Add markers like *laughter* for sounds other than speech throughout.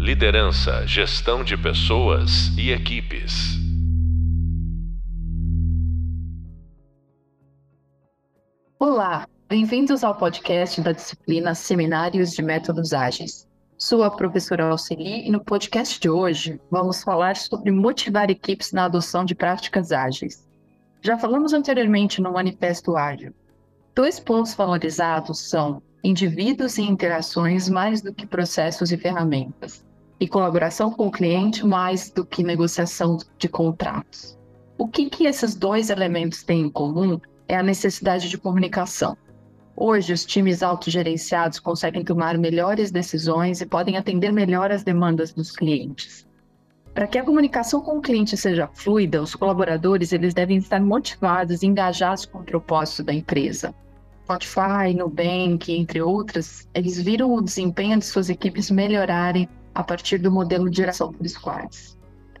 Liderança, gestão de pessoas e equipes. Olá, bem-vindos ao podcast da disciplina Seminários de Métodos Ágeis. Sou a professora Alceli e no podcast de hoje vamos falar sobre motivar equipes na adoção de práticas ágeis. Já falamos anteriormente no Manifesto Ágil. Dois pontos valorizados são indivíduos e interações mais do que processos e ferramentas, e colaboração com o cliente mais do que negociação de contratos. O que, que esses dois elementos têm em comum é a necessidade de comunicação. Hoje, os times autogerenciados conseguem tomar melhores decisões e podem atender melhor as demandas dos clientes. Para que a comunicação com o cliente seja fluida, os colaboradores eles devem estar motivados e engajados com o propósito da empresa. Spotify, Nubank, entre outras, eles viram o desempenho de suas equipes melhorarem a partir do modelo de geração por squads.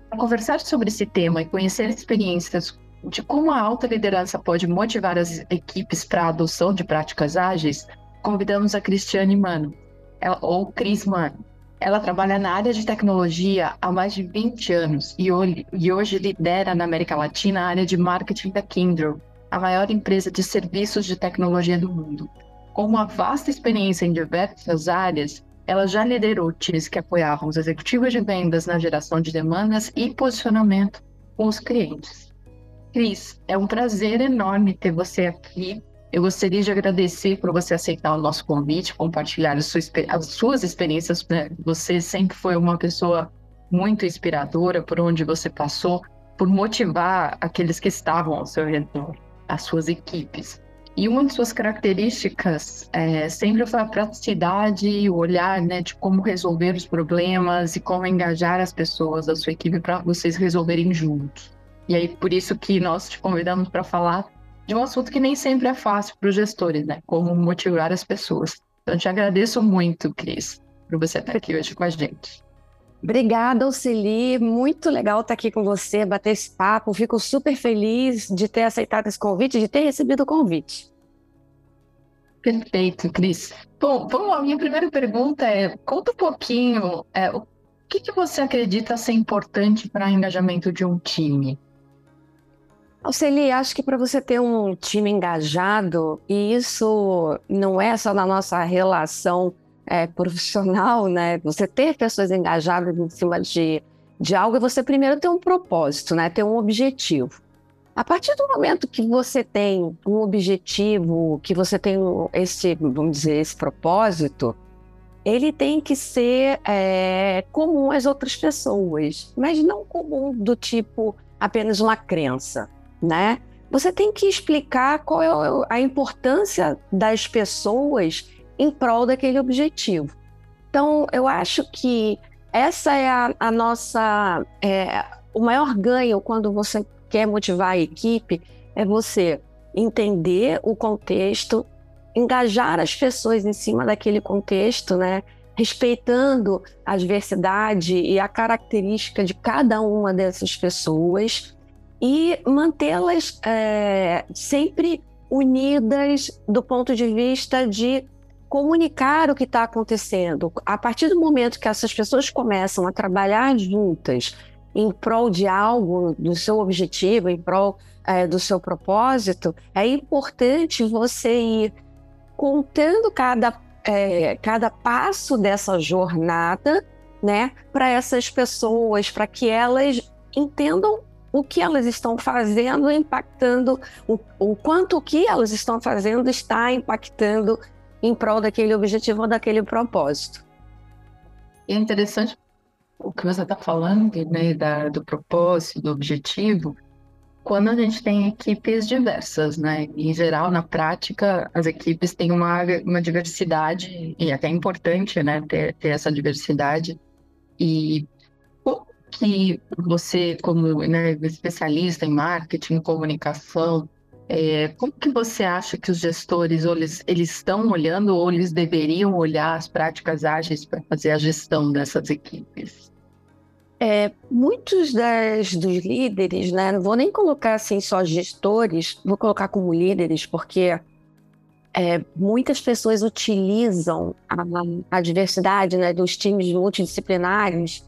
Para conversar sobre esse tema e conhecer experiências de como a alta liderança pode motivar as equipes para a adoção de práticas ágeis, convidamos a Cristiane Mano, ou Cris Mano. Ela trabalha na área de tecnologia há mais de 20 anos e hoje lidera na América Latina a área de marketing da Kyndryl, a maior empresa de serviços de tecnologia do mundo. Com uma vasta experiência em diversas áreas, ela já liderou times que apoiavam os executivos de vendas na geração de demandas e posicionamento com os clientes. Cris, é um prazer enorme ter você aqui. Eu gostaria de agradecer por você aceitar o nosso convite, compartilhar as suas, as suas experiências. Né? Você sempre foi uma pessoa muito inspiradora por onde você passou, por motivar aqueles que estavam ao seu redor, as suas equipes. E uma de suas características é, sempre foi a praticidade o olhar né, de como resolver os problemas e como engajar as pessoas da sua equipe para vocês resolverem juntos. E aí, por isso que nós te convidamos para falar de um assunto que nem sempre é fácil para os gestores, né? Como motivar as pessoas. Então, te agradeço muito, Cris, por você estar aqui hoje com a gente. Obrigada, Alceli. Muito legal estar aqui com você, bater esse papo. Fico super feliz de ter aceitado esse convite, de ter recebido o convite. Perfeito, Cris. Bom, vamos a minha primeira pergunta é: conta um pouquinho é, o que, que você acredita ser importante para o engajamento de um time? Alceli, acho que para você ter um time engajado, e isso não é só na nossa relação é, profissional, né? Você ter pessoas engajadas em cima de, de algo, você primeiro ter um propósito, né? Ter um objetivo. A partir do momento que você tem um objetivo, que você tem esse, vamos dizer, esse propósito, ele tem que ser é, comum às outras pessoas, mas não comum do tipo apenas uma crença né? Você tem que explicar qual é a importância das pessoas em prol daquele objetivo. Então, eu acho que essa é a, a nossa. É, o maior ganho quando você quer motivar a equipe é você entender o contexto, engajar as pessoas em cima daquele contexto, né? Respeitando a diversidade e a característica de cada uma dessas pessoas e mantê-las é, sempre unidas do ponto de vista de comunicar o que está acontecendo. A partir do momento que essas pessoas começam a trabalhar juntas em prol de algo, do seu objetivo, em prol é, do seu propósito, é importante você ir contando cada, é, cada passo dessa jornada, né, para essas pessoas, para que elas entendam o que elas estão fazendo impactando, o, o quanto o que elas estão fazendo está impactando em prol daquele objetivo ou daquele propósito. É interessante o que você está falando, né, da, do propósito, do objetivo, quando a gente tem equipes diversas, né? Em geral, na prática, as equipes têm uma, uma diversidade, e é até importante, né, ter, ter essa diversidade. E que você, como né, especialista em marketing, comunicação, é, como que você acha que os gestores eles, eles estão olhando ou eles deveriam olhar as práticas ágeis para fazer a gestão dessas equipes? É, muitos das, dos líderes, né, não vou nem colocar assim só gestores, vou colocar como líderes, porque é, muitas pessoas utilizam a, a diversidade né, dos times multidisciplinares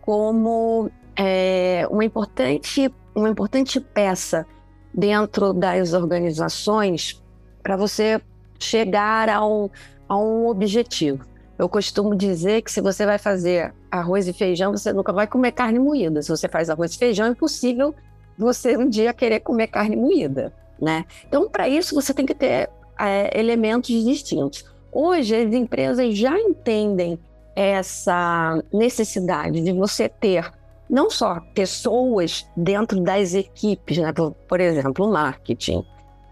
como é, uma, importante, uma importante peça dentro das organizações para você chegar a um, a um objetivo. Eu costumo dizer que se você vai fazer arroz e feijão, você nunca vai comer carne moída. Se você faz arroz e feijão, é impossível você um dia querer comer carne moída, né? Então, para isso, você tem que ter é, elementos distintos. Hoje, as empresas já entendem essa necessidade de você ter não só pessoas dentro das equipes, né? por, por exemplo, marketing.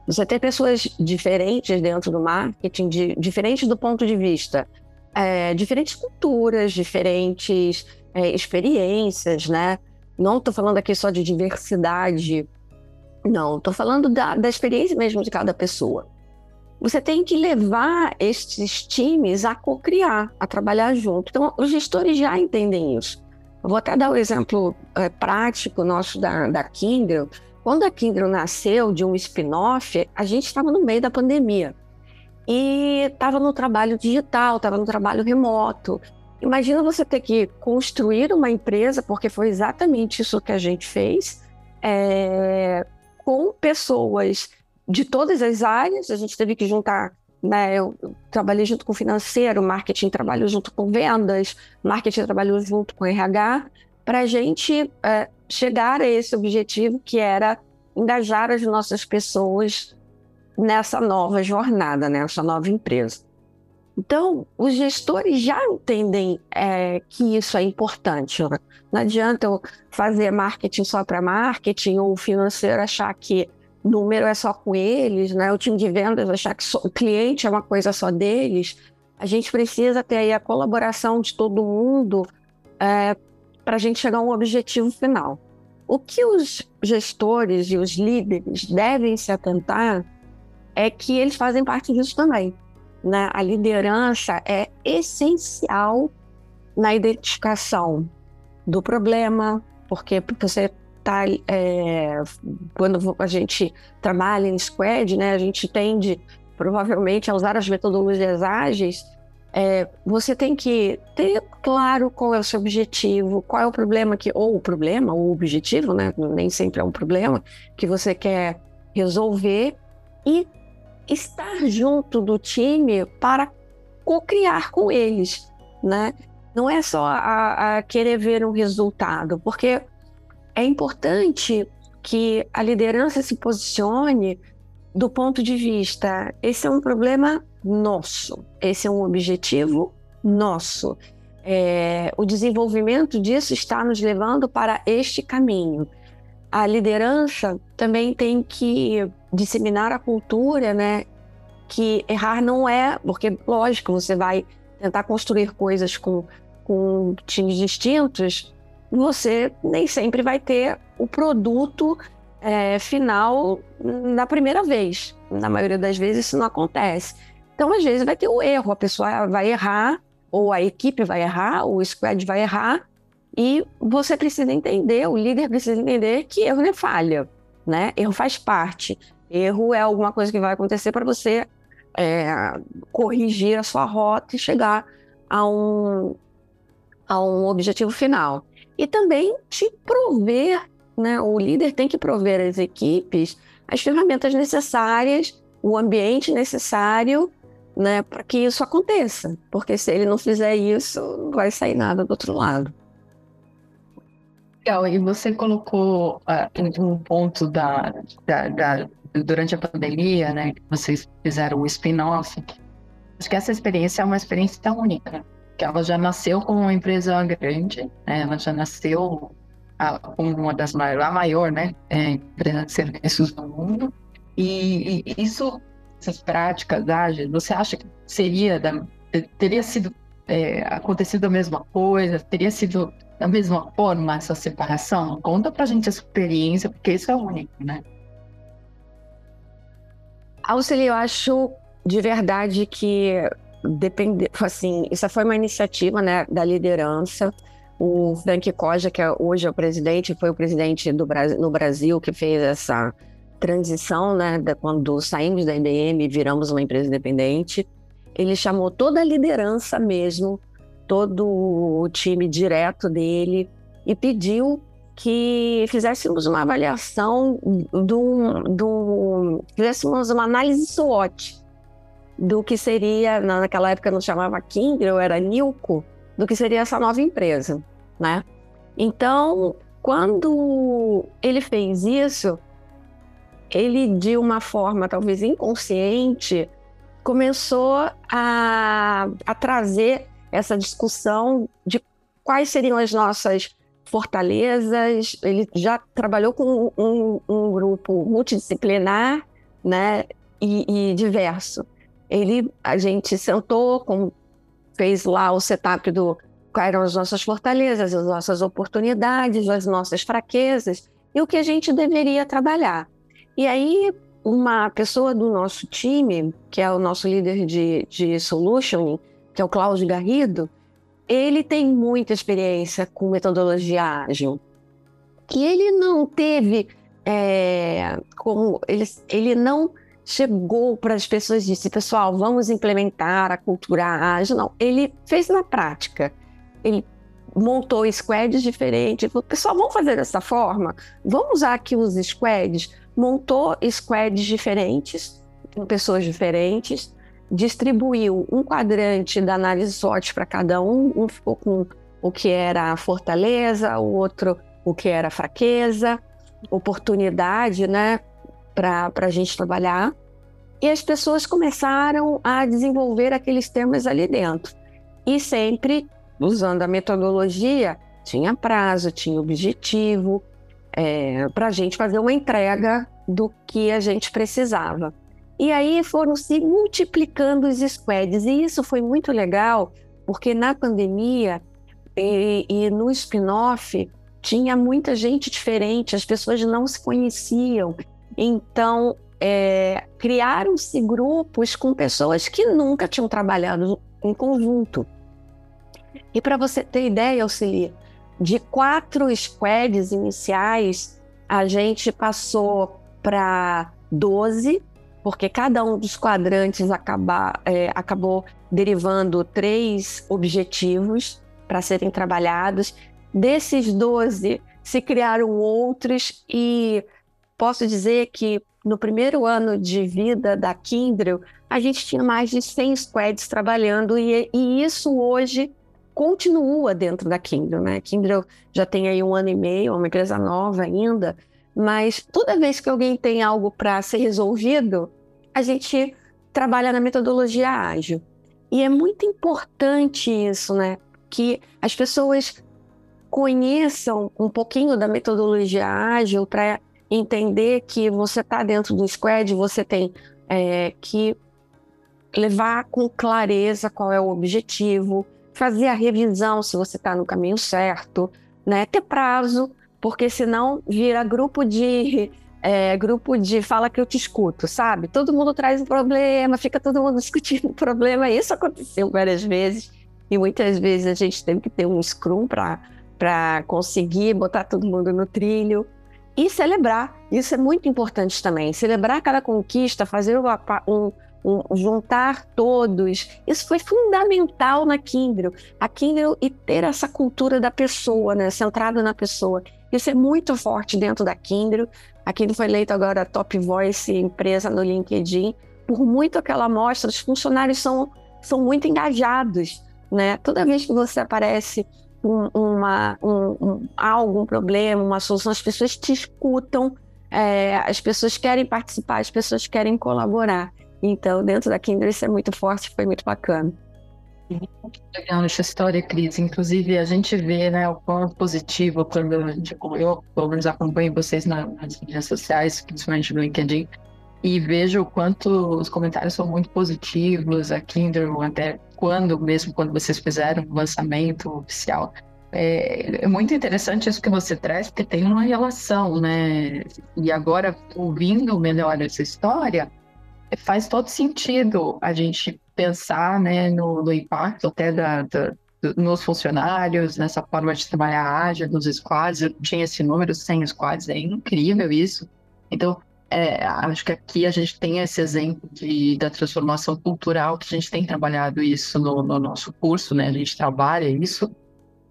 Você ter pessoas diferentes dentro do marketing, de, diferentes do ponto de vista é, diferentes culturas, diferentes é, experiências, né? Não estou falando aqui só de diversidade, não, estou falando da, da experiência mesmo de cada pessoa. Você tem que levar esses times a co-criar, a trabalhar junto. Então, os gestores já entendem isso. Eu vou até dar o um exemplo é, prático nosso da, da Kindle. Quando a Kindle nasceu de um spin-off, a gente estava no meio da pandemia e estava no trabalho digital, estava no trabalho remoto. Imagina você ter que construir uma empresa, porque foi exatamente isso que a gente fez, é, com pessoas de todas as áreas. A gente teve que juntar, né? Eu trabalhei junto com financeiro, marketing trabalhou junto com vendas, marketing trabalhou junto com RH, para a gente é, chegar a esse objetivo que era engajar as nossas pessoas nessa nova jornada, nessa nova empresa. Então, os gestores já entendem é, que isso é importante. Né? Não adianta eu fazer marketing só para marketing ou financeiro achar que número é só com eles, né? o time de vendas achar que o cliente é uma coisa só deles. A gente precisa ter aí a colaboração de todo mundo é, para a gente chegar a um objetivo final. O que os gestores e os líderes devem se atentar é que eles fazem parte disso também. Né? A liderança é essencial na identificação do problema, porque você tá é, quando a gente trabalha em squad, né, a gente tende provavelmente a usar as metodologias ágeis. É, você tem que ter claro qual é o seu objetivo, qual é o problema que ou o problema ou o objetivo, né, nem sempre é um problema que você quer resolver e estar junto do time para co-criar com eles, né? Não é só a, a querer ver um resultado, porque é importante que a liderança se posicione do ponto de vista: esse é um problema nosso, esse é um objetivo nosso. É, o desenvolvimento disso está nos levando para este caminho. A liderança também tem que disseminar a cultura, né? Que errar não é, porque, lógico, você vai tentar construir coisas com, com times distintos, você nem sempre vai ter o produto é, final na primeira vez. Na maioria das vezes isso não acontece. Então, às vezes, vai ter o erro, a pessoa vai errar, ou a equipe vai errar, ou o squad vai errar, e você precisa entender, o líder precisa entender que erro é falha, né? Erro faz parte. Erro é alguma coisa que vai acontecer para você é, corrigir a sua rota e chegar a um, a um objetivo final. E também te prover, né? O líder tem que prover às equipes as ferramentas necessárias, o ambiente necessário, né, para que isso aconteça. Porque se ele não fizer isso, não vai sair nada do outro lado. Legal, e você colocou uh, um ponto da, da, da durante a pandemia, né, vocês fizeram o spin-off, acho que essa experiência é uma experiência única, que ela já nasceu como uma empresa grande, né, ela já nasceu como uma das maiores, a maior, né, é, empresa de serviços do mundo, e, e isso, essas práticas ágeis, você acha que seria, da, teria sido é, acontecido a mesma coisa, teria sido da mesma forma essa separação? Conta pra gente essa experiência, porque isso é único, né? Auxílio, eu acho de verdade que depende, assim, isso foi uma iniciativa, né, da liderança. O Frank Koja, que é, hoje é o presidente, foi o presidente do Brasil, no Brasil que fez essa transição, né, da, quando saímos da IBM e viramos uma empresa independente, ele chamou toda a liderança mesmo, todo o time direto dele e pediu que fizéssemos uma avaliação do, do fizéssemos uma análise SWOT do que seria, naquela época não chamava Kindle, era Nilco, do que seria essa nova empresa, né? Então, quando ele fez isso, ele de uma forma talvez inconsciente começou a, a trazer essa discussão de quais seriam as nossas fortalezas. Ele já trabalhou com um, um grupo multidisciplinar, né, e, e, diverso. Ele, a gente sentou, com, fez lá o setup do quais eram as nossas fortalezas, as nossas oportunidades, as nossas fraquezas e o que a gente deveria trabalhar. E aí, uma pessoa do nosso time, que é o nosso líder de, de solutioning, que é o Cláudio Garrido, ele tem muita experiência com metodologia ágil. E ele não teve é, como ele, ele não chegou para as pessoas e disse, pessoal, vamos implementar a cultura ágil. Não, ele fez na prática. Ele montou squads diferentes. Falou, pessoal, vamos fazer dessa forma? Vamos usar aqui os squads? Montou squads diferentes, com pessoas diferentes, distribuiu um quadrante da análise SWOT para cada um. Um ficou com o que era fortaleza, o outro o que era fraqueza, oportunidade, né, para a gente trabalhar. E as pessoas começaram a desenvolver aqueles temas ali dentro. E sempre usando a metodologia, tinha prazo, tinha objetivo, é, para a gente fazer uma entrega do que a gente precisava. E aí foram se multiplicando os squads, e isso foi muito legal, porque na pandemia e, e no spin-off tinha muita gente diferente, as pessoas não se conheciam. Então, é, criaram-se grupos com pessoas que nunca tinham trabalhado em conjunto. E para você ter ideia, Auxilia, de quatro squads iniciais, a gente passou para 12, porque cada um dos quadrantes acaba, é, acabou derivando três objetivos para serem trabalhados. Desses 12, se criaram outros, e posso dizer que no primeiro ano de vida da Kindle, a gente tinha mais de 100 squads trabalhando, e, e isso hoje continua dentro da Kindle, né? Kindle já tem aí um ano e meio, é uma empresa nova ainda, mas toda vez que alguém tem algo para ser resolvido, a gente trabalha na metodologia ágil. E é muito importante isso, né? Que as pessoas conheçam um pouquinho da metodologia ágil para entender que você está dentro do squad, você tem é, que levar com clareza qual é o objetivo, fazer a revisão se você está no caminho certo, né? Ter prazo, porque senão vira grupo de *laughs* é, grupo de fala que eu te escuto, sabe? Todo mundo traz um problema, fica todo mundo *laughs* discutindo o problema. Isso aconteceu várias vezes e muitas vezes a gente teve que ter um scrum para conseguir botar todo mundo no trilho e celebrar. Isso é muito importante também. Celebrar cada conquista, fazer um, um, juntar todos. Isso foi fundamental na Kindle. A Kindle e ter essa cultura da pessoa, né, centrada na pessoa. Isso é muito forte dentro da Kindle. A Kindle foi eleita agora Top Voice empresa no LinkedIn. Por muito que ela mostra, os funcionários são, são muito engajados, né? Toda vez que você aparece um, uma, um, um, algum problema, uma solução, as pessoas te escutam, é, as pessoas querem participar, as pessoas querem colaborar. Então, dentro da Kindle, isso é muito forte, foi muito bacana. Legal essa história, Cris. Inclusive, a gente vê né, o quanto positivo quando gente, eu, pelo menos, acompanho vocês nas redes sociais, principalmente no LinkedIn, e vejo o quanto os comentários são muito positivos, a Kindle, até quando, mesmo quando vocês fizeram o lançamento oficial. É, é, muito interessante isso que você traz, porque tem uma relação, né? E agora, ouvindo melhor essa história, faz todo sentido a gente pensar né, no, no impacto até da, da, nos funcionários, nessa forma de trabalhar ágil, nos squads. Eu tinha esse número, 100 squads, é incrível isso. Então, é, acho que aqui a gente tem esse exemplo de, da transformação cultural, que a gente tem trabalhado isso no, no nosso curso, né? A gente trabalha isso.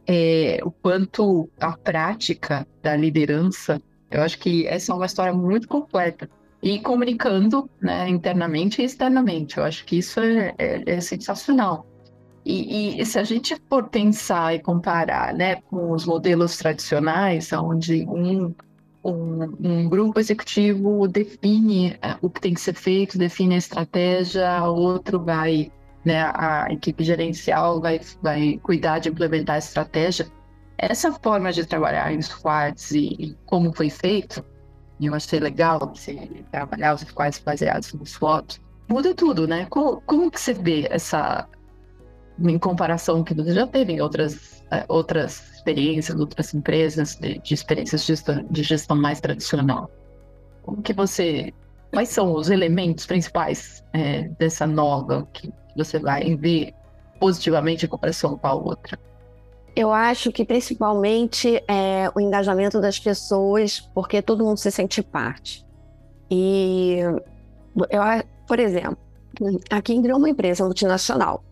É, o quanto a prática da liderança, eu acho que essa é uma história muito completa. E comunicando né, internamente e externamente. Eu acho que isso é, é, é sensacional. E, e, se a gente for pensar e comparar né, com os modelos tradicionais, onde um um, um, grupo executivo define é, o que tem que ser feito, define a estratégia, outro vai, né, a equipe gerencial vai, vai cuidar de implementar a estratégia. Essa forma de trabalhar em squads e, e como foi feito, eu achei legal você trabalhar os squads baseados nos fotos, muda tudo, né? Como, como que você vê essa, em comparação que você já teve em outras, é, outras experiências, outras empresas, de, de experiências de gestão, de gestão, mais tradicional? Como que você... Quais são os elementos principais é, dessa nova que você vai ver positivamente em comparação com a outra? Eu acho que principalmente é o engajamento das pessoas, porque todo mundo se sente parte. E, eu, por exemplo, aqui é uma empresa multinacional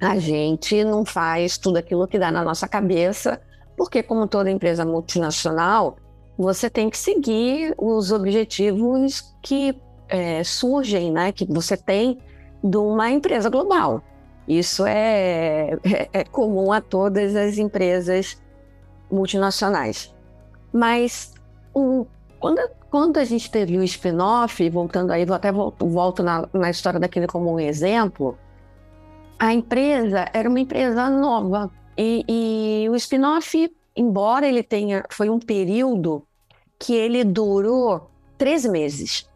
a gente não faz tudo aquilo que dá na nossa cabeça, porque, como toda empresa multinacional, você tem que seguir os objetivos que é, surgem, né, que você tem de uma empresa global. Isso é, é, é comum a todas as empresas multinacionais. Mas um, quando, quando a gente teve o spin-off, voltando aí, até volto, volto na, na história daquele como um exemplo, a empresa era uma empresa nova e, e o spin-off, embora ele tenha, foi um período que ele durou três meses.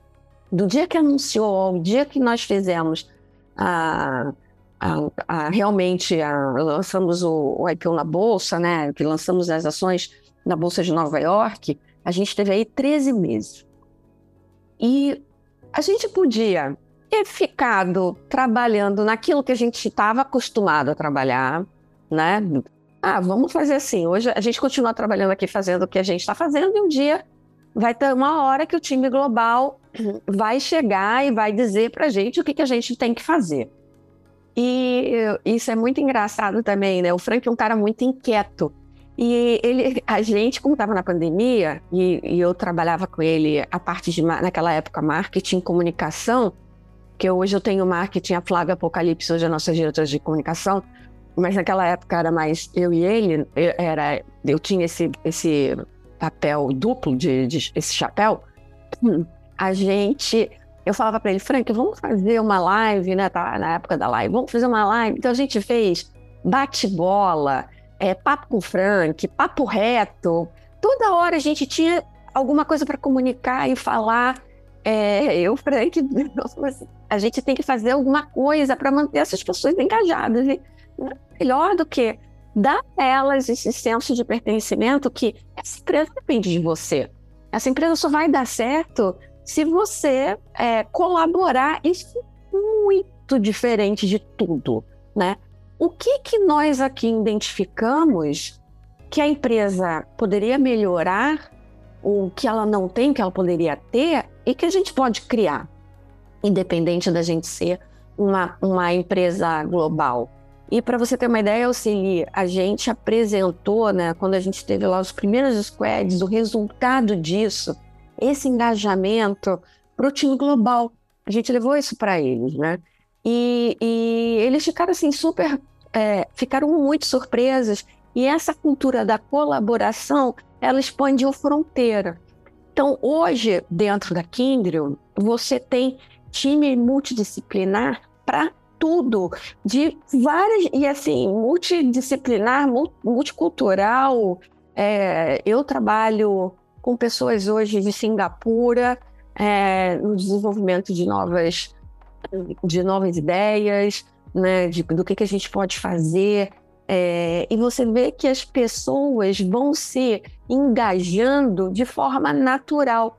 Do dia que anunciou ao dia que nós fizemos a, a, a realmente lançamos o, o IPO na bolsa, né? Que lançamos as ações na bolsa de Nova York, a gente teve aí 13 meses. E a gente podia ter ficado trabalhando naquilo que a gente estava acostumado a trabalhar, né? Ah, vamos fazer assim. Hoje a gente continua trabalhando aqui fazendo o que a gente está fazendo e um dia vai ter uma hora que o time global *clears throat* vai chegar e vai dizer para a gente o que, que a gente tem que fazer. E isso é muito engraçado também, né? O Frank é um cara muito inquieto. E ele, a gente, como estava na pandemia, e, e, eu trabalhava com ele a parte de, naquela época, marketing, comunicação, porque hoje eu tenho marketing, a Flávia Apocalipse, hoje é nossa diretora de comunicação, mas naquela época era mais eu e ele, eu, era, eu tinha esse, esse papel duplo, de, de esse chapéu, a gente, eu falava para ele, Frank, vamos fazer uma live, né, tá na época da live, vamos fazer uma live, então a gente fez bate-bola, é, papo com o Frank, papo reto, toda hora a gente tinha alguma coisa para comunicar e falar, é, eu, Frank, *laughs* a gente tem que fazer alguma coisa para manter essas pessoas engajadas. E melhor do que dar a elas esse senso de pertencimento que essa empresa depende de você. Essa empresa só vai dar certo se você é, colaborar. Isso é muito diferente de tudo, né? O que que nós aqui identificamos que a empresa poderia melhorar, o que ela não tem, que ela poderia ter, e que a gente pode criar, independente da gente ser uma, uma empresa global. E para você ter uma ideia, Auxili, a gente apresentou, né, quando a gente teve lá os primeiros squads, o resultado disso, esse engajamento para o time global. A gente levou isso para eles, né? E, e, eles ficaram assim super, é, ficaram muito surpresos. E essa cultura da colaboração, ela expandiu fronteira. Então, hoje, dentro da Kindle, você tem time multidisciplinar para tudo, de várias, e assim, multidisciplinar, multicultural. É, eu trabalho com pessoas hoje de Singapura, é, no desenvolvimento de novas, de novas ideias, né, de, do que, que a gente pode fazer. É, e você vê que as pessoas vão se engajando de forma natural.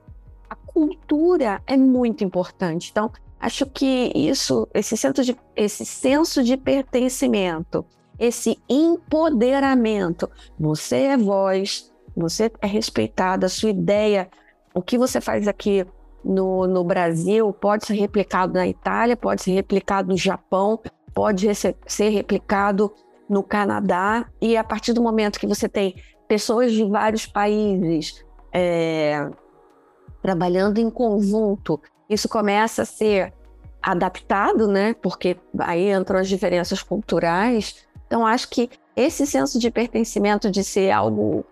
A cultura é muito importante. Então, acho que isso, esse senso de, esse senso de pertencimento, esse empoderamento, você é voz, você é respeitada, a sua ideia o que você faz aqui no, no Brasil pode ser replicado na Itália, pode ser replicado no Japão, pode ser replicado no Canadá, e a partir do momento que você tem pessoas de vários países é, trabalhando em conjunto, isso começa a ser adaptado, né? Porque aí entram as diferenças culturais. Então, acho que esse senso de pertencimento, de ser algo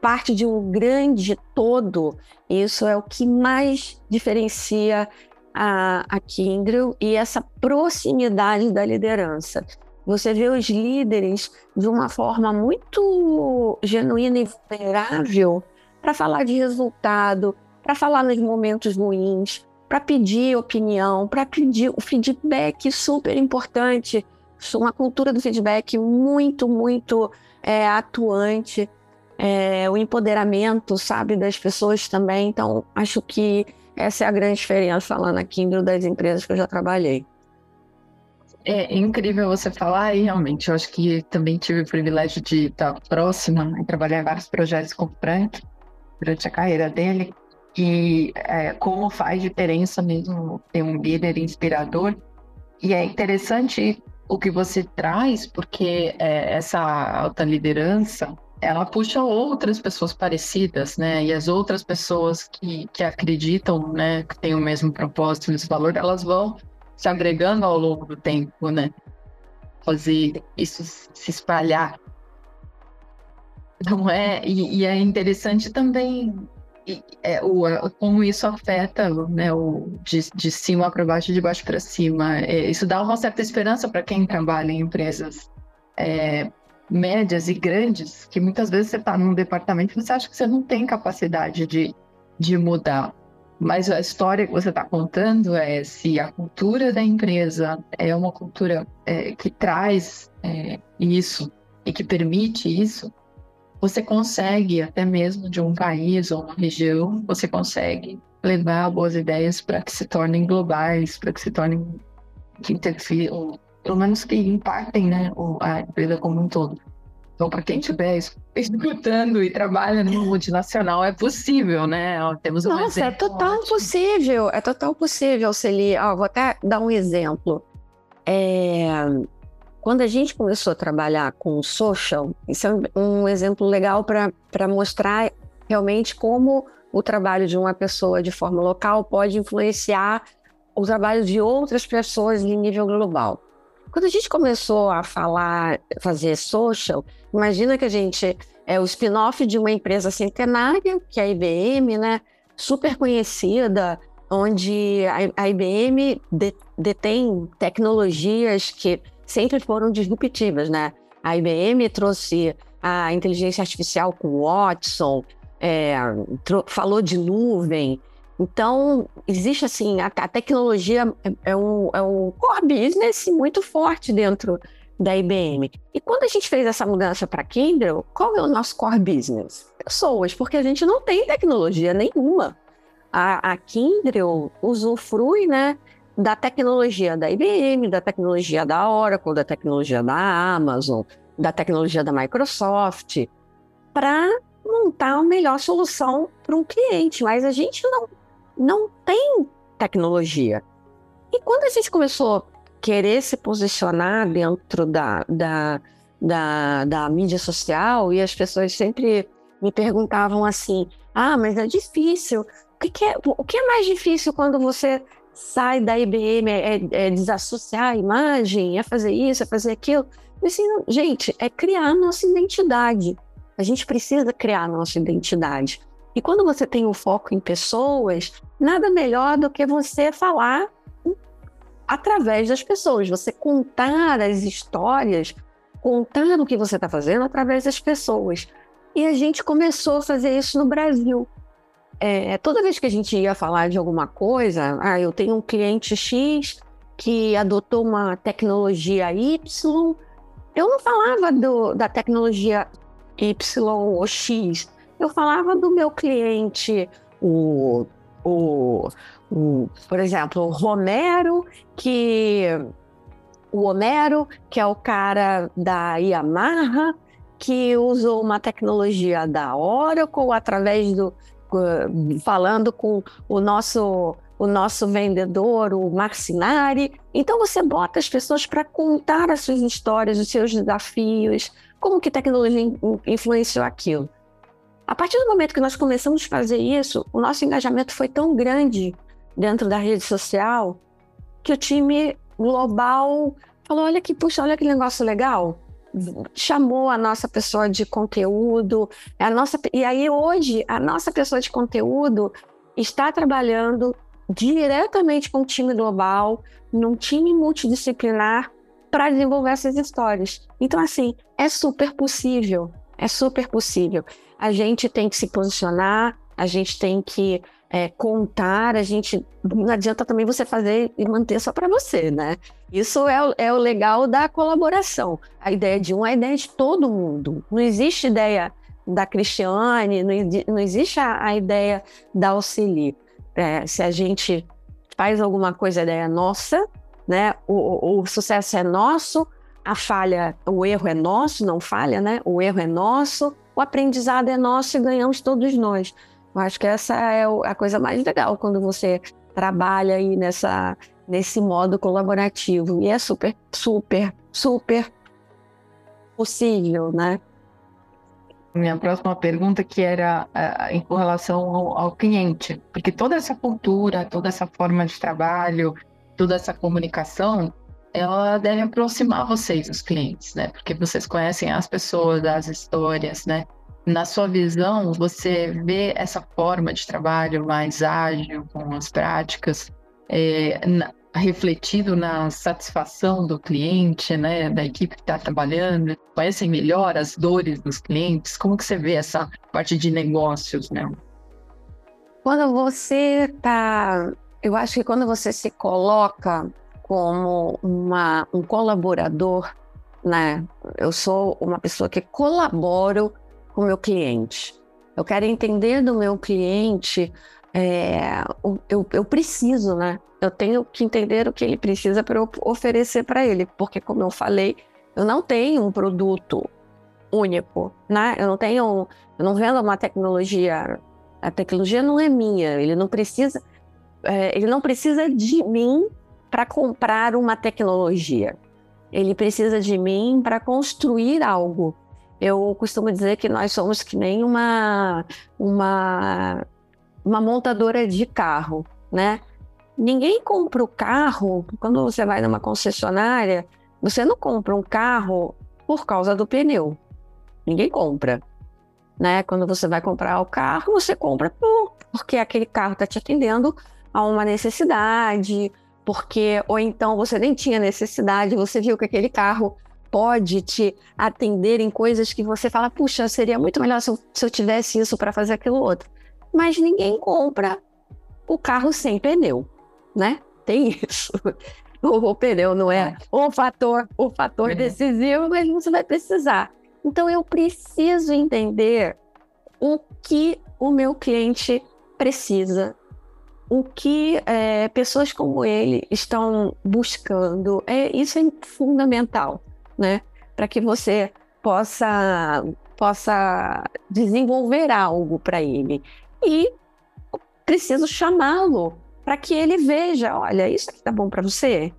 parte de um grande todo, isso é o que mais diferencia a, a Kindle e essa proximidade da liderança. Você vê os líderes de uma forma muito genuína e vulnerável para falar de resultado, para falar nos momentos ruins, para pedir opinião, para pedir o feedback super importante. Uma cultura do feedback muito, muito é, atuante. É, o empoderamento, sabe, das pessoas também. Então, acho que essa é a grande diferença falando aqui das empresas que eu já trabalhei. É incrível você falar e realmente eu acho que também tive o privilégio de estar próxima e trabalhar em vários projetos com o Frank durante a carreira dele e é, como faz diferença mesmo ter um líder inspirador e é interessante o que você traz porque é, essa alta liderança ela puxa outras pessoas parecidas, né? E as outras pessoas que, que acreditam, né, que têm o mesmo propósito, esse valor, elas vão se agregando ao longo do tempo, né? Fazer isso se espalhar. Não é? E, e é interessante também e, é, o, como isso afeta né, o, de, de cima para baixo, de baixo para cima. É, isso dá uma certa esperança para quem trabalha em empresas é, médias e grandes, que muitas vezes você está num departamento e você acha que você não tem capacidade de, de mudar. Mas a história que você está contando é se a cultura da empresa é uma cultura é, que traz é, isso e que permite isso, você consegue, até mesmo de um país ou uma região, você consegue levar boas ideias para que se tornem globais, para que se tornem que interfiram, pelo menos que impactem né, a empresa como um todo. Então, para quem estiver escutando e trabalha numa multinacional, é possível, né? temos um Nossa, é total ótimo. possível, é total possível, Celi. Ó, vou até dar um exemplo. É... Quando a gente começou a trabalhar com social, isso é um exemplo legal para mostrar realmente como o trabalho de uma pessoa de forma local pode influenciar o trabalho de outras pessoas em nível global. Quando a gente começou a falar, fazer social, imagina que a gente é o spin-off de uma empresa centenária, que é a IBM, né? Super conhecida, onde a, IBM detém tecnologias que sempre foram disruptivas, né? A IBM trouxe a inteligência artificial com Watson, é, falou de nuvem, então, existe assim, a, a tecnologia é, é um, é um core business muito forte dentro da IBM. E quando a gente fez essa mudança para Kindle, qual é o nosso core business? Pessoas, porque a gente não tem tecnologia nenhuma. A, a Kindle usufrui, né, da tecnologia da IBM, da tecnologia da Oracle, da tecnologia da Amazon, da tecnologia da Microsoft, para montar a melhor solução para um cliente. Mas a gente não não tem tecnologia. E quando a gente começou querer se posicionar dentro da, da, da, da mídia social, e as pessoas sempre me perguntavam assim: ah, mas é difícil. O que, que é, o que é mais difícil quando você sai da IBM? É, é, é desassociar a imagem? É fazer isso? É fazer aquilo? Eu assim, gente, é criar nossa identidade. A gente precisa criar nossa identidade. E quando você tem o um foco em pessoas, nada melhor do que você falar através das pessoas, você contar as histórias, contar o que você está fazendo através das pessoas. E a gente começou a fazer isso no Brasil. É, toda vez que a gente ia falar de alguma coisa, ah, eu tenho um cliente X que adotou uma tecnologia Y, eu não falava do, da tecnologia Y ou X, eu falava do meu cliente, o, o, o por exemplo, o Romero, que o Homero, que é o cara da Yamaha, que usou uma tecnologia da Oracle através do falando com o nosso o nosso vendedor, o Marcinari. Então você bota as pessoas para contar as suas histórias, os seus desafios, como que tecnologia influenciou aquilo. A partir do momento que nós começamos a fazer isso, o nosso engajamento foi tão grande dentro da rede social que o time global falou: olha que, puxa, olha que negócio legal. Chamou a nossa pessoa de conteúdo, a nossa, e aí hoje a nossa pessoa de conteúdo está trabalhando diretamente com o time global, num time multidisciplinar, para desenvolver essas histórias. Então, assim, é super possível, é super possível. A gente tem que se posicionar, a gente tem que é, contar, a gente não adianta também você fazer e manter só para você, né? Isso é, é o legal da colaboração. A ideia de um é a ideia de todo mundo. Não existe ideia da Cristiane, não, não existe a, a, ideia da Auxilia. É, se a gente faz alguma coisa, a ideia é nossa, né? O, o, o sucesso é nosso, a falha, o erro é nosso, não falha, né? O erro é nosso, o aprendizado é nosso e ganhamos todos nós. Eu acho que essa é a coisa mais legal quando você trabalha aí nessa, nesse modo colaborativo. E é super, super, super possível, né? Minha próxima pergunta que era uh, em relação ao, ao, cliente, porque toda essa cultura, toda essa forma de trabalho, toda essa comunicação, ela deve aproximar vocês, os clientes, né? Porque vocês conhecem as pessoas, as histórias, né? Na sua visão, você vê essa forma de trabalho mais ágil, com as práticas, é, na, refletido na satisfação do cliente, né, da equipe que está trabalhando? Conhecem melhor as dores dos clientes? Como que você vê essa parte de negócios, né? Quando você está, eu acho que quando você se coloca como uma, um colaborador, né? Eu sou uma pessoa que colaboro com o meu cliente. Eu quero entender do meu cliente, é, eu, eu preciso, né? Eu tenho que entender o que ele precisa para oferecer para ele, porque, como eu falei, eu não tenho um produto único, né? Eu não tenho, eu não vendo uma tecnologia. A tecnologia não é minha. Ele não precisa, é, ele não precisa de mim para comprar uma tecnologia. Ele precisa de mim para construir algo. Eu costumo dizer que nós somos que nem uma, uma, uma montadora de carro, né? Ninguém compra o carro, quando você vai numa concessionária, você não compra um carro por causa do pneu. Ninguém compra. Né? Quando você vai comprar o carro, você compra por, porque aquele carro está te atendendo a uma necessidade, porque ou então você nem tinha necessidade, você viu que aquele carro pode te atender em coisas que você fala, puxa, seria muito melhor se eu, se eu tivesse isso para fazer aquilo outro. Mas ninguém compra o carro sem pneu, né? Tem isso. *laughs* O, o pneu não é, é o fator, o fator decisivo, mas você vai precisar. Então eu preciso entender o que o meu cliente precisa, o que é, pessoas como ele estão buscando. É, isso é fundamental né? Para que você possa possa desenvolver algo para ele. E preciso chamá-lo para que ele veja, olha, isso aqui tá bom para você?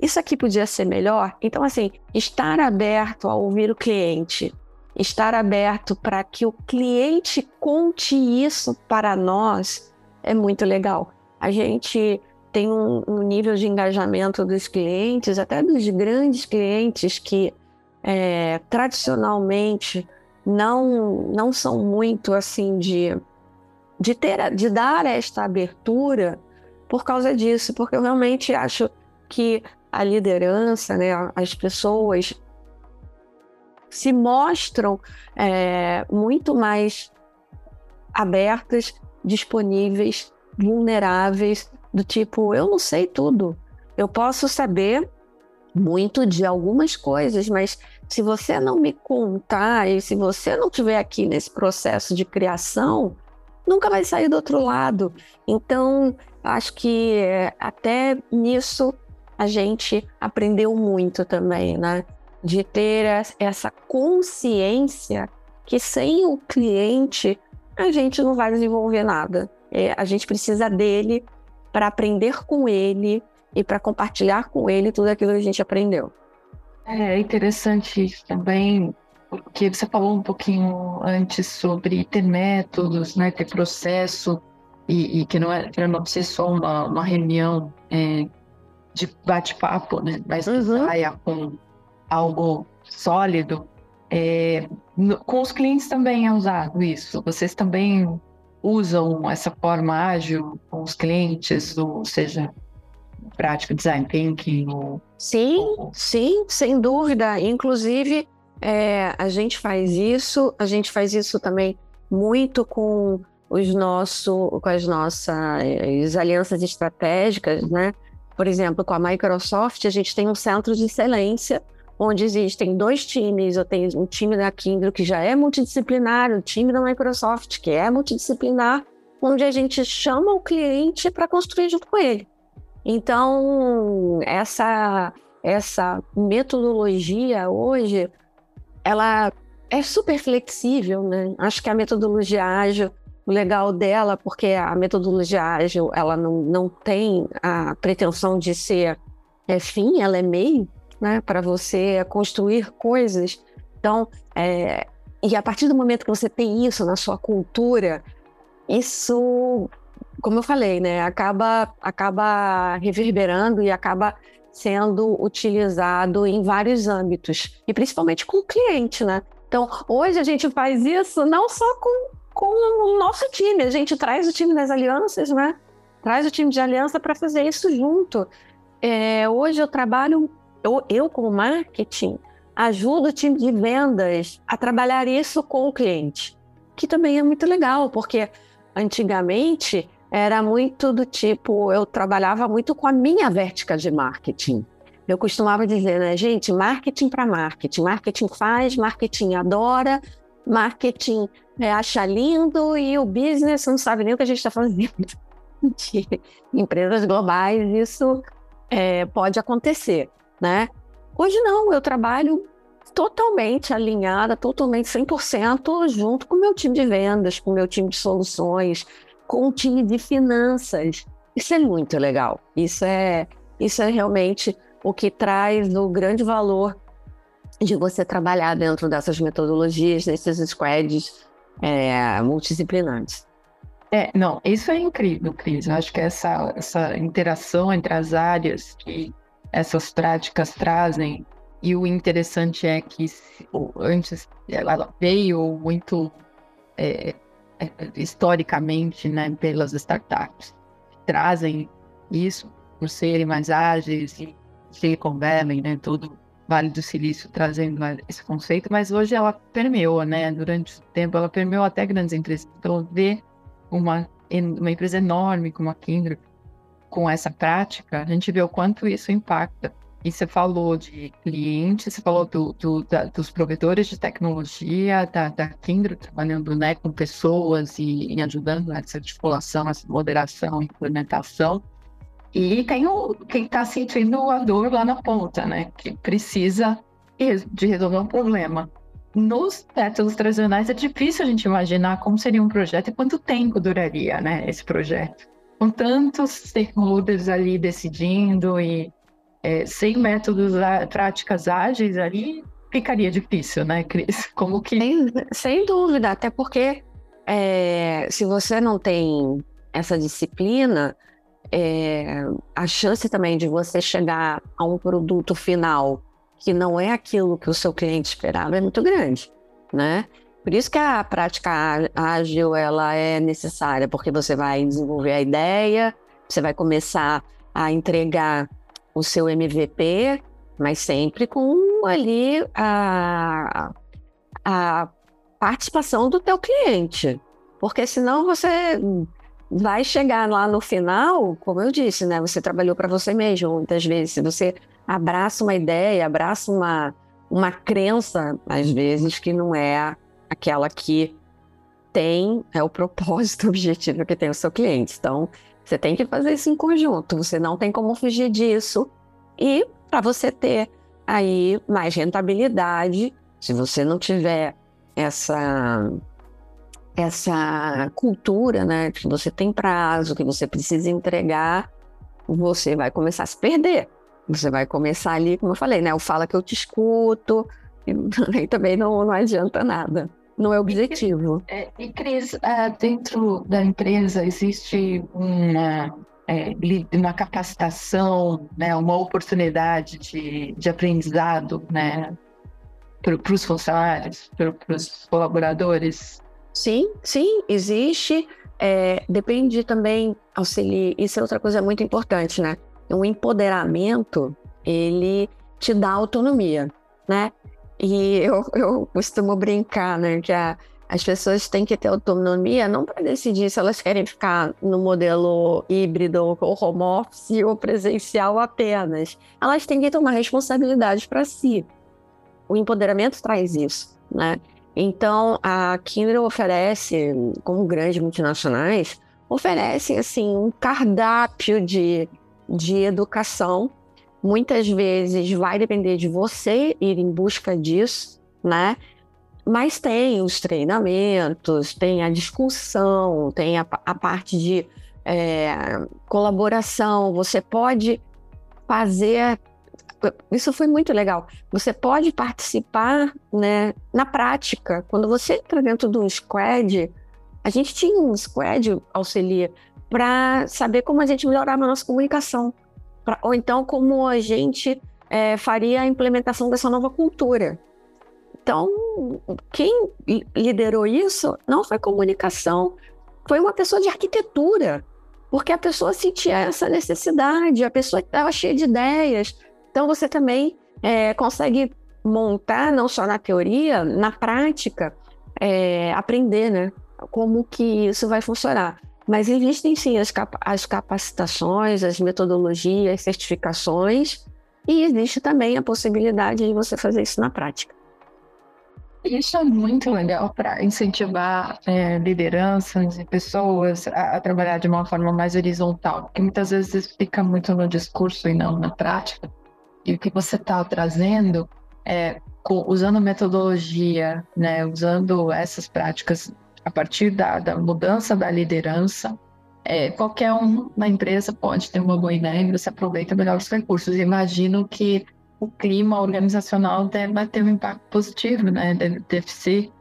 Isso aqui podia ser melhor? Então assim, estar aberto a ouvir o cliente, estar aberto para que o cliente conte isso para nós é muito legal. A gente tem um, um, nível de engajamento dos clientes, até dos grandes clientes que é, tradicionalmente não, não são muito assim de, de, ter, de dar esta abertura por causa disso, porque eu realmente acho que a liderança, né, as pessoas se mostram é, muito mais abertas, disponíveis, vulneráveis do tipo, eu não sei tudo. Eu posso saber muito de algumas coisas, mas se você não me contar e se você não estiver aqui nesse processo de criação, nunca vai sair do outro lado. Então, acho que é, até nisso a gente aprendeu muito também, né? De ter essa consciência que sem o cliente a gente não vai desenvolver nada. É, a gente precisa dele para aprender com ele e para compartilhar com ele tudo aquilo que a gente aprendeu. É interessante isso também, porque você falou um pouquinho antes sobre ter métodos, né, ter processo, e, e que não é para não ser só uma, uma reunião é, de bate-papo, né, mas que uhum. saia com algo sólido. É, no, com os clientes também é usado isso. Vocês também usam essa forma ágil com os clientes, ou seja, prática design thinking? Ou, sim, ou... sim, sem dúvida. Inclusive, é, a gente faz isso, a gente faz isso também muito com os nosso, com as nossas alianças estratégicas, né? Por exemplo, com a Microsoft, a gente tem um centro de excelência onde existem dois times. Eu tenho um time da Kindle que já é multidisciplinar, o um time da Microsoft que é multidisciplinar, onde a gente chama o cliente para construir junto com ele. Então, essa, essa metodologia hoje, ela é super flexível, né? Acho que a metodologia ágil, o legal dela, porque a metodologia ágil, ela não, não tem a pretensão de ser é, fim, ela é meio, né? Para você construir coisas. Então, é, e a partir do momento que você tem isso na sua cultura, isso como eu falei, né, acaba, acaba reverberando e acaba sendo utilizado em vários âmbitos, e principalmente com o cliente, né? Então, hoje a gente faz isso não só com, com o nosso time, a gente traz o time das alianças, né? Traz o time de aliança para fazer isso junto. É, hoje eu trabalho, eu, eu como marketing, ajudo o time de vendas a trabalhar isso com o cliente, que também é muito legal, porque antigamente era muito do tipo, eu trabalhava muito com a minha vertical de marketing. Eu costumava dizer, né, gente, marketing para marketing. Marketing faz, marketing adora, marketing é, acha lindo e o business não sabe nem o que a gente está fazendo. *laughs* De empresas globais, isso é, pode acontecer, né? Hoje não, eu trabalho totalmente alinhada, totalmente 100% junto com o meu time de vendas, com o meu time de soluções, com o time de finanças. Isso é muito legal. Isso é, isso é realmente o que traz o grande valor de você trabalhar dentro dessas metodologias, desses squads é, multidisciplinares. É, não, isso é incrível, Cris. Eu acho que essa, essa interação entre as áreas que essas práticas trazem, e o interessante é que antes ela veio muito é, historicamente, né, pelas startups, trazem isso por serem mais ágeis, e Silicon Valley, né, todo Vale do Silício trazendo esse conceito, mas hoje ela permeou, né, durante o tempo ela permeou até grandes empresas. Então, ver uma, uma empresa enorme como a Kindred com essa prática, a gente vê o quanto isso impacta e você falou de clientes, você falou do, do, da, dos provedores de tecnologia, da, da Kindred, trabalhando né, com pessoas e, e ajudando nessa articulação, essa moderação, implementação. E tem o, quem está sentindo a dor lá na ponta, né? Que precisa de resolver um problema. Nos métodos tradicionais é difícil a gente imaginar como seria um projeto e quanto tempo duraria, né? Esse projeto. Com tantos stakeholders ali decidindo e é, sem métodos, práticas ágeis ali, ficaria difícil, né, Cris? *laughs* Como que. Sem, sem dúvida, até porque é, se você não tem essa disciplina, é, a chance também de você chegar a um produto final que não é aquilo que o seu cliente esperava é muito grande, né? Por isso que a prática ágil ela é necessária, porque você vai desenvolver a ideia, você vai começar a entregar o seu MVP, mas sempre com ali a, a participação do teu cliente. Porque senão você vai chegar lá no final, como eu disse, né? Você trabalhou para você mesmo. Muitas vezes, se você abraça uma ideia, abraça uma, uma crença, às vezes, que não é aquela que tem, é o propósito, *laughs* o objetivo que tem o seu cliente. Então, você tem que fazer isso em conjunto, você não tem como fugir disso. E para você ter aí mais rentabilidade, se você não tiver essa essa cultura, né, que você tem prazo, que você precisa entregar, você vai começar a se perder. Você vai começar ali, como eu falei, né, o fala que eu te escuto, *laughs* e também não, não adianta nada. Não é objetivo. E, é, e Cris, é, dentro da empresa existe uma, é, uma capacitação, né, uma oportunidade de, de aprendizado né, para os funcionários, para os colaboradores? Sim, sim, existe. É, depende também, auxiliar. Isso é outra coisa muito importante, né? O empoderamento, ele te dá autonomia, né? E eu, eu costumo brincar, né? Que a, as pessoas têm que ter autonomia não para decidir se elas querem ficar no modelo híbrido ou home office ou presencial apenas. Elas têm que tomar responsabilidade para si. O empoderamento traz isso, né? Então, a Kindle oferece, como grandes multinacionais, oferece assim um cardápio de, de educação. Muitas vezes vai depender de você ir em busca disso, né? Mas tem os treinamentos, tem a discussão, tem a, a parte de é, colaboração. Você pode fazer isso foi muito legal. Você pode participar né, na prática. Quando você entra dentro de um squad, a gente tinha um squad auxilia para saber como a gente melhorava a nossa comunicação. Pra, ou então como a gente é, faria a implementação dessa nova cultura. Então, quem liderou isso não foi comunicação, foi uma pessoa de arquitetura, porque a pessoa sentia essa necessidade, a pessoa estava cheia de ideias, então você também é, consegue montar, não só na teoria, na prática, é, aprender, né? Como que isso vai funcionar. Mas existem sim as, as capacitações, as metodologias, certificações, e existe também a possibilidade de você fazer isso na prática. Isso é muito legal para incentivar é, lideranças e pessoas a, a, trabalhar de uma forma mais horizontal, porque muitas vezes fica muito no discurso e não na prática. E o que você está trazendo é usando metodologia, né, usando essas práticas a partir da, da mudança da liderança, é, qualquer um na empresa pode ter uma boa ideia e você aproveita melhor os recursos. Imagino que o clima organizacional deve ter um impacto positivo, né? Deve, deve ser.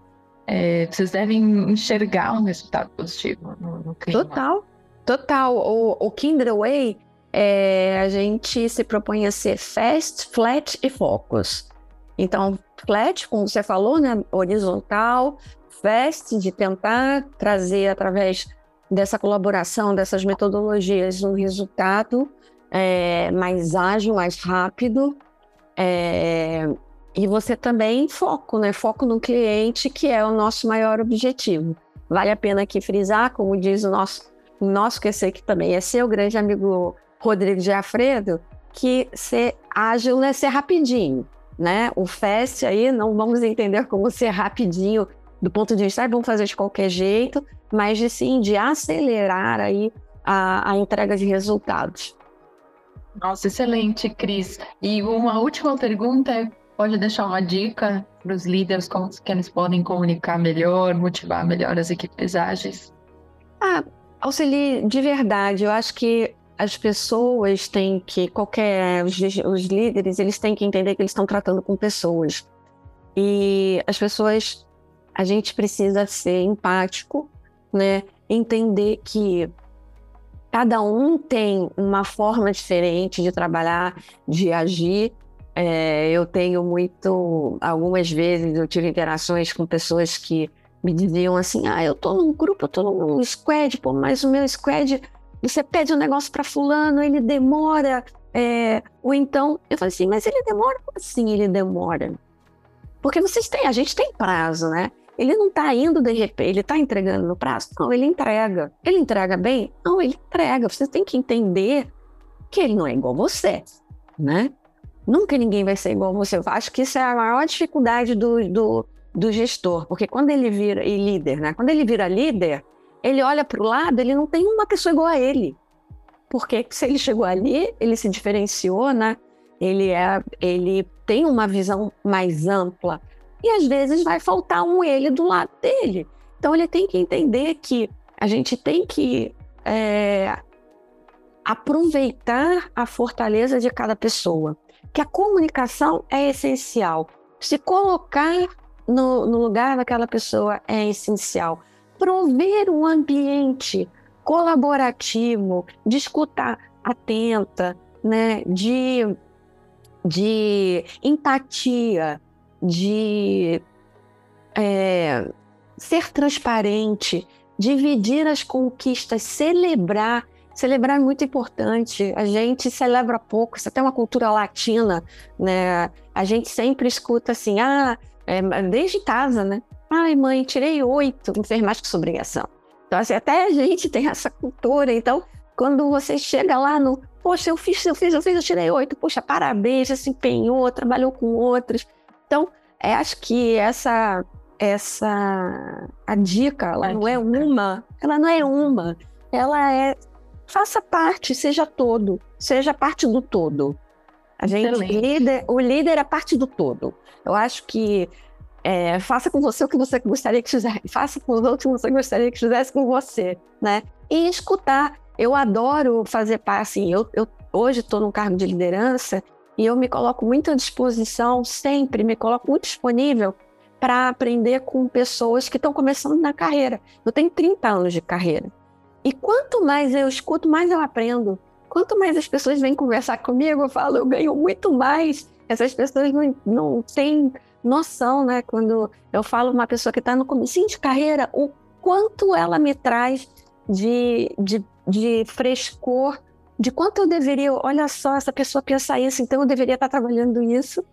É, vocês devem enxergar um resultado positivo no, no clima. Total, total. O, o Way é, a gente se propõe a ser fast, flat e focus. Então, flat, como você falou, né, horizontal, fast, de tentar trazer através dessa colaboração, dessas metodologias, um resultado é, mais ágil, mais rápido. É, e você também foco, né? Foco no cliente, que é o nosso maior objetivo. Vale a pena aqui frisar, como diz o nosso, o nosso QC, que também é seu grande amigo Rodrigo de Afredo, que ser ágil é ser rapidinho, né? O fast aí não vamos entender como ser rapidinho do ponto de vista, ah, vamos fazer de qualquer jeito, mas de sim, de acelerar aí a, a entrega de resultados. Nossa, excelente, Cris. E uma última pergunta, pode deixar uma dica para os líderes como que eles podem comunicar melhor, motivar melhor as equipes ágeis? Ah, auxilie de verdade. Eu acho que as pessoas têm que, qualquer, os, os líderes, eles têm que entender que eles estão tratando com pessoas. E as pessoas, a gente precisa ser empático, né? Entender que cada um tem uma forma diferente de trabalhar, de agir. É, eu tenho muito, algumas vezes eu tive interações com pessoas que me diziam assim: ah, eu tô num grupo, eu tô num squad, pô, mas o meu squad você pede um negócio para fulano, ele demora. É, ou então, eu falei assim, mas ele demora? Como assim ele demora? Porque vocês têm, a gente tem prazo, né? Ele não está indo de repente, ele está entregando no prazo? Não, ele entrega. Ele entrega bem? Não, ele entrega. Você tem que entender que ele não é igual a você, né? Nunca ninguém vai ser igual a você. Eu acho que isso é a maior dificuldade do, do, do gestor, porque quando ele vira, e líder, né? Quando ele vira líder, ele olha para o lado, ele não tem uma pessoa igual a ele. Porque se ele chegou ali, ele se diferenciou, né? Ele, é, ele tem uma visão mais ampla. E às vezes vai faltar um ele do lado dele. Então ele tem que entender que a gente tem que é, aproveitar a fortaleza de cada pessoa, que a comunicação é essencial. Se colocar no, no lugar daquela pessoa é essencial. Prover um ambiente colaborativo, de escuta atenta, né, de, de empatia, de é, ser transparente, dividir as conquistas, celebrar. Celebrar é muito importante. A gente celebra pouco. Isso é até uma cultura latina, né? A gente sempre escuta assim, ah, é, desde casa, né? Ai, mãe, tirei oito, não fez mais que sua obrigação. Então, assim, até a gente tem essa cultura. Então, quando você chega lá no, poxa, eu fiz, eu fiz, eu fiz, eu tirei oito, poxa, parabéns, já se empenhou, trabalhou com outros. Então, é, acho que essa essa a dica, ela a não é dica. é uma, ela não é uma, ela é faça parte, seja todo, seja parte do todo. A gente líder, o líder é parte do todo. Eu acho que é, faça com você o que você gostaria que fizesse, faça com os outros o que você gostaria que fizesse com você, né? E escutar. Eu adoro fazer parte, assim, eu, eu hoje estou num cargo de liderança e eu me coloco muito à disposição, sempre me coloco muito disponível para aprender com pessoas que estão começando na carreira. Eu tenho 30 anos de carreira. E quanto mais eu escuto, mais eu aprendo. Quanto mais as pessoas vêm conversar comigo, eu falo, eu ganho muito mais. Essas pessoas não, não têm noção, né? Quando eu falo uma pessoa que está no começo de carreira, o quanto ela me traz de, de, de frescor, de quanto eu deveria, olha só, essa pessoa pensa isso, então eu deveria estar trabalhando isso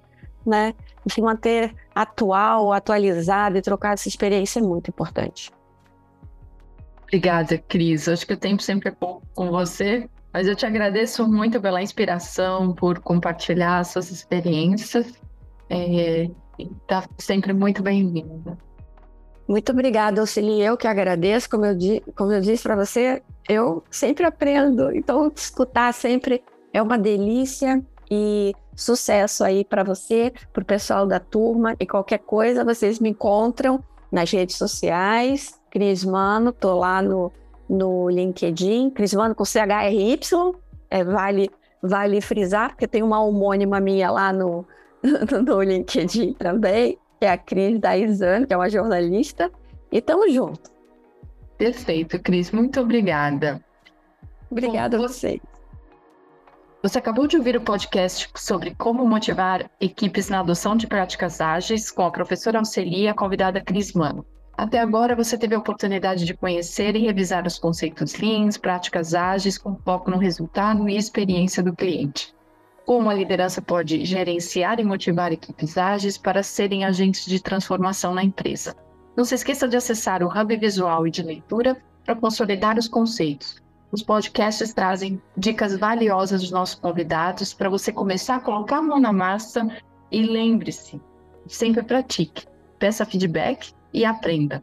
né? De manter atual, atualizado e trocar essa experiência é muito importante. Obrigada, Cris. Acho que o tempo sempre é pouco com você, mas eu te agradeço muito pela inspiração, por compartilhar suas experiências. É, tá sempre muito bem-vinda. Muito obrigada, Oceli. Eu que agradeço. Como eu, como eu disse para você, eu sempre aprendo. Então, escutar sempre é uma delícia. E Sucesso aí para você, para o pessoal da turma e qualquer coisa, vocês me encontram nas redes sociais. Cris Mano, tô lá no, no LinkedIn, Cris Mano com CHRY, é, vale, vale frisar, porque tem uma homônima minha lá no, *laughs* no LinkedIn também, que é a Cris da que é uma jornalista, e tamo junto. Perfeito, Cris, muito obrigada. Obrigada Bom, a vocês. Você acabou de ouvir o podcast sobre como motivar equipes na adoção de práticas ágeis com a professora Auxili e a convidada Cris Mano. Até agora você teve a oportunidade de conhecer e revisar os conceitos Lean, práticas ágeis com foco no resultado e experiência do cliente. Como a liderança pode gerenciar e motivar equipes ágeis para serem agentes de transformação na empresa. Não se esqueça de acessar o Hub Visual e de Leitura para consolidar os conceitos os podcasts trazem dicas valiosas dos nossos convidados para você começar a colocar a mão na massa e lembre-se, sempre pratique, peça feedback e aprenda.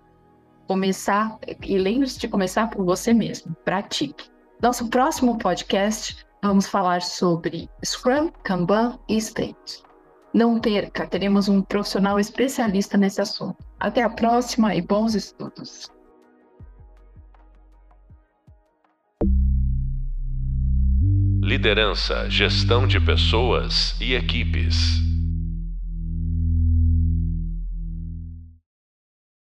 Começar e lembre-se de começar por você mesmo, pratique. Nosso próximo podcast vamos falar sobre Scrum, Kanban e State. Não perca, teremos um profissional especialista nesse assunto. Até a próxima e bons estudos. Liderança, gestão de pessoas e equipes.